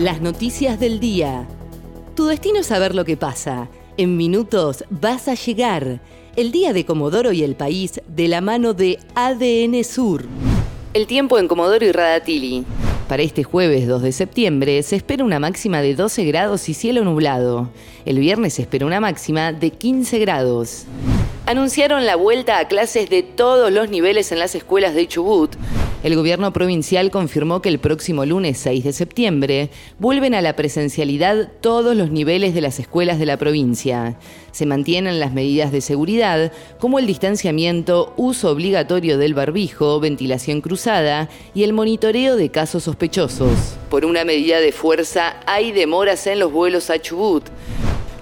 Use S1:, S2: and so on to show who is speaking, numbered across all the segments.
S1: Las noticias del día. Tu destino es saber lo que pasa. En minutos vas a llegar. El día de Comodoro y el país de la mano de ADN Sur. El tiempo en Comodoro y Radatili. Para este jueves 2 de septiembre se espera una máxima de 12 grados y cielo nublado. El viernes se espera una máxima de 15 grados. Anunciaron la vuelta a clases de todos los niveles en las escuelas de Chubut. El gobierno provincial confirmó que el próximo lunes 6 de septiembre vuelven a la presencialidad todos los niveles de las escuelas de la provincia. Se mantienen las medidas de seguridad como el distanciamiento, uso obligatorio del barbijo, ventilación cruzada y el monitoreo de casos sospechosos. Por una medida de fuerza hay demoras en los vuelos a Chubut.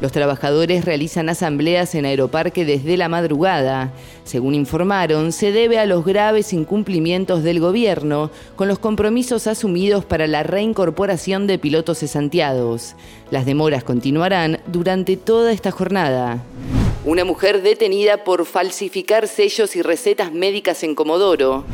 S1: Los trabajadores realizan asambleas en Aeroparque desde la madrugada. Según informaron, se debe a los graves incumplimientos del gobierno con los compromisos asumidos para la reincorporación de pilotos cesanteados. Las demoras continuarán durante toda esta jornada. Una mujer detenida por falsificar sellos y recetas médicas en Comodoro.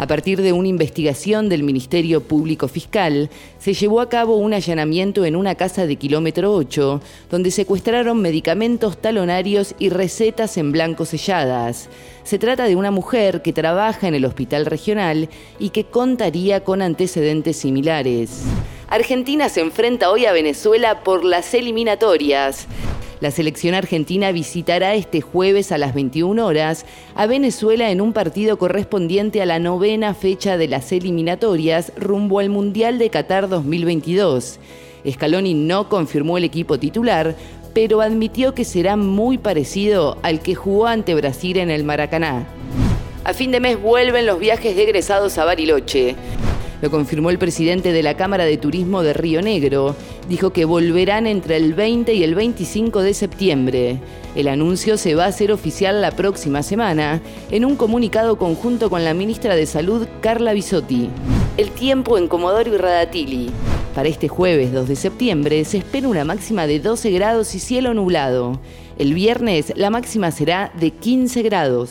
S1: A partir de una investigación del Ministerio Público Fiscal, se llevó a cabo un allanamiento en una casa de kilómetro 8, donde secuestraron medicamentos talonarios y recetas en blanco selladas. Se trata de una mujer que trabaja en el hospital regional y que contaría con antecedentes similares. Argentina se enfrenta hoy a Venezuela por las eliminatorias. La selección argentina visitará este jueves a las 21 horas a Venezuela en un partido correspondiente a la novena fecha de las eliminatorias rumbo al Mundial de Qatar 2022. Scaloni no confirmó el equipo titular, pero admitió que será muy parecido al que jugó ante Brasil en el Maracaná. A fin de mes vuelven los viajes de egresados a Bariloche. Lo confirmó el presidente de la Cámara de Turismo de Río Negro. Dijo que volverán entre el 20 y el 25 de septiembre. El anuncio se va a hacer oficial la próxima semana en un comunicado conjunto con la ministra de Salud, Carla Bisotti. El tiempo en Comodoro y Radatili. Para este jueves 2 de septiembre se espera una máxima de 12 grados y cielo nublado. El viernes la máxima será de 15 grados.